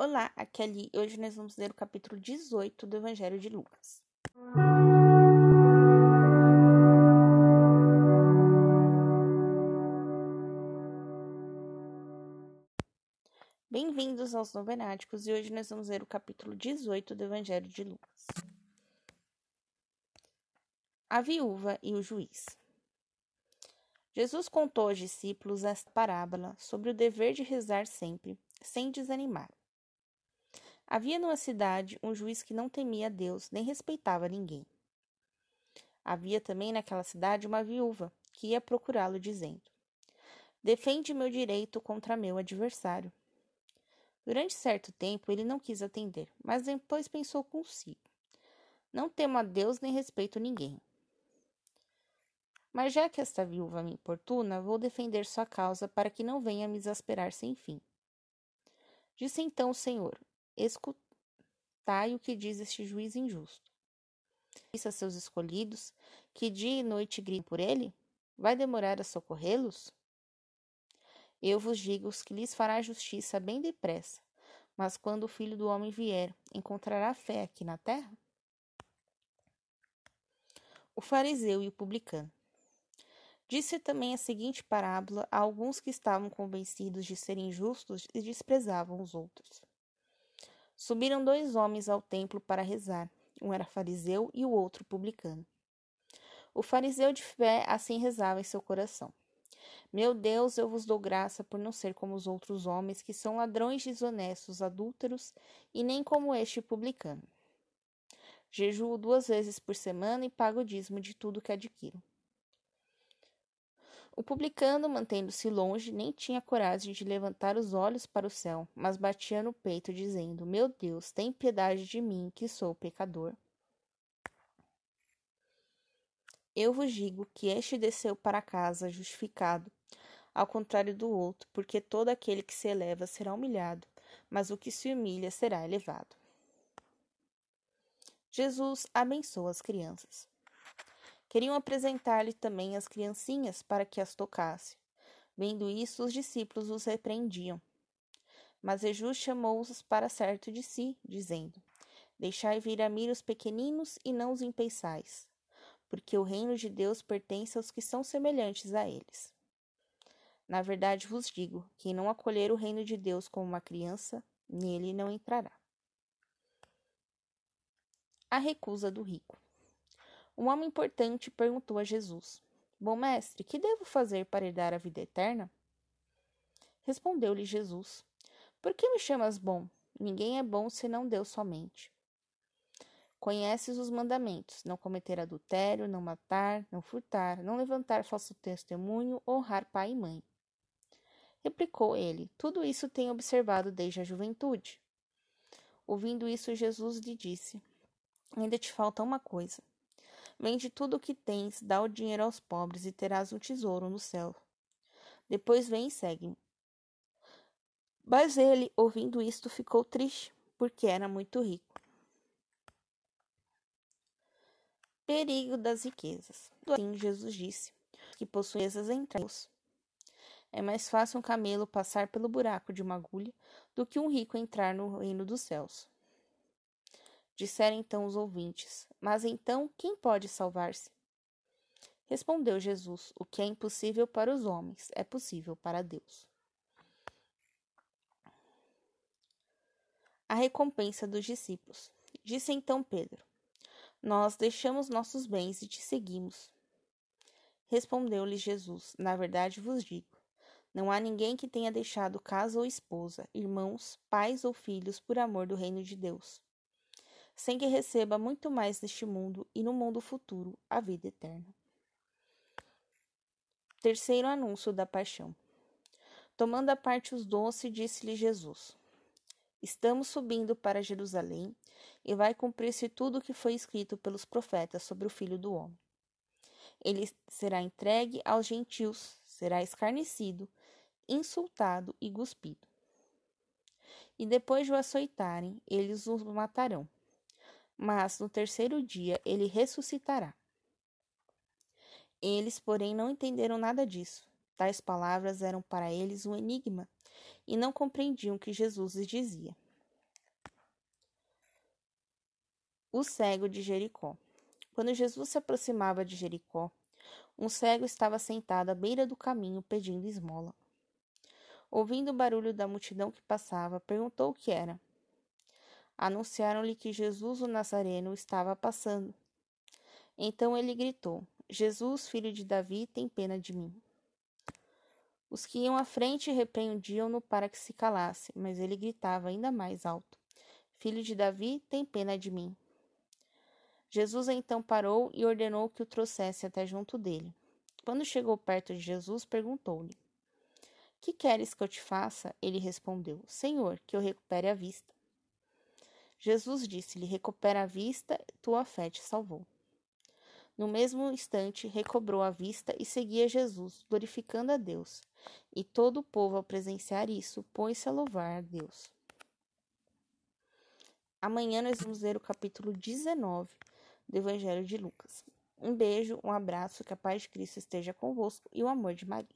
Olá, aqui é Ali hoje nós vamos ler o capítulo 18 do Evangelho de Lucas. Bem-vindos aos Novenáticos e hoje nós vamos ler o capítulo 18 do Evangelho de Lucas. A viúva e o juiz. Jesus contou aos discípulos esta parábola sobre o dever de rezar sempre, sem desanimar. Havia numa cidade um juiz que não temia Deus nem respeitava ninguém. Havia também naquela cidade uma viúva que ia procurá-lo, dizendo: Defende meu direito contra meu adversário. Durante certo tempo ele não quis atender, mas depois pensou consigo: Não temo a Deus nem respeito ninguém. Mas já que esta viúva me importuna, vou defender sua causa para que não venha me exasperar sem fim. Disse então o Senhor: Escutai o que diz este juiz injusto. Disse a seus escolhidos que dia e noite gritem por ele? Vai demorar a socorrê-los? Eu vos digo que lhes fará justiça bem depressa, mas quando o filho do homem vier, encontrará fé aqui na terra? O fariseu e o publicano. Disse também a seguinte parábola a alguns que estavam convencidos de serem justos e desprezavam os outros. Subiram dois homens ao templo para rezar. Um era fariseu e o outro publicano. O fariseu de fé assim rezava em seu coração: Meu Deus, eu vos dou graça por não ser como os outros homens, que são ladrões desonestos, adúlteros, e nem como este publicano. Jejuo duas vezes por semana e pago o dízimo de tudo que adquiro. O publicano, mantendo-se longe, nem tinha coragem de levantar os olhos para o céu, mas batia no peito, dizendo: Meu Deus, tem piedade de mim, que sou pecador. Eu vos digo que este desceu para casa justificado, ao contrário do outro, porque todo aquele que se eleva será humilhado, mas o que se humilha será elevado. Jesus abençoa as crianças. Queriam apresentar-lhe também as criancinhas para que as tocasse. Vendo isso, os discípulos os repreendiam. Mas Jesus chamou-os para certo de si, dizendo: Deixai vir a mim os pequeninos e não os impeçais, porque o reino de Deus pertence aos que são semelhantes a eles. Na verdade vos digo: quem não acolher o reino de Deus como uma criança, nele não entrará. A recusa do rico. Um homem importante perguntou a Jesus: Bom mestre, que devo fazer para herdar a vida eterna? Respondeu-lhe Jesus: Por que me chamas bom? Ninguém é bom senão Deus somente. Conheces os mandamentos: não cometer adultério, não matar, não furtar, não levantar falso testemunho, honrar pai e mãe. Replicou ele: Tudo isso tenho observado desde a juventude. Ouvindo isso, Jesus lhe disse: Ainda te falta uma coisa. Vende tudo o que tens, dá o dinheiro aos pobres e terás um tesouro no céu. Depois vem e segue-me. Mas ele, ouvindo isto, ficou triste, porque era muito rico. Perigo das riquezas. Assim Jesus disse que possuem riquezas entre. É mais fácil um camelo passar pelo buraco de uma agulha do que um rico entrar no reino dos céus. Disseram então os ouvintes: Mas então quem pode salvar-se? Respondeu Jesus: O que é impossível para os homens é possível para Deus. A recompensa dos discípulos. Disse então Pedro: Nós deixamos nossos bens e te seguimos. Respondeu-lhe Jesus: Na verdade vos digo: não há ninguém que tenha deixado casa ou esposa, irmãos, pais ou filhos por amor do reino de Deus sem que receba muito mais neste mundo e no mundo futuro a vida eterna. Terceiro anúncio da paixão. Tomando a parte os doces, disse-lhe Jesus: Estamos subindo para Jerusalém e vai cumprir-se tudo o que foi escrito pelos profetas sobre o Filho do Homem. Ele será entregue aos gentios, será escarnecido, insultado e cuspido. E depois de o açoitarem, eles o matarão mas no terceiro dia ele ressuscitará. Eles, porém, não entenderam nada disso. Tais palavras eram para eles um enigma e não compreendiam o que Jesus lhes dizia. O cego de Jericó. Quando Jesus se aproximava de Jericó, um cego estava sentado à beira do caminho pedindo esmola. Ouvindo o barulho da multidão que passava, perguntou o que era. Anunciaram-lhe que Jesus o Nazareno estava passando. Então ele gritou: Jesus, filho de Davi, tem pena de mim. Os que iam à frente repreendiam-no para que se calasse, mas ele gritava ainda mais alto: Filho de Davi, tem pena de mim. Jesus então parou e ordenou que o trouxesse até junto dele. Quando chegou perto de Jesus, perguntou-lhe: Que queres que eu te faça? Ele respondeu: Senhor, que eu recupere a vista. Jesus disse-lhe: Recupera a vista, tua fé te salvou. No mesmo instante, recobrou a vista e seguia Jesus, glorificando a Deus. E todo o povo, ao presenciar isso, pôs-se a louvar a Deus. Amanhã nós vamos ler o capítulo 19 do Evangelho de Lucas. Um beijo, um abraço, que a paz de Cristo esteja convosco e o amor de Maria.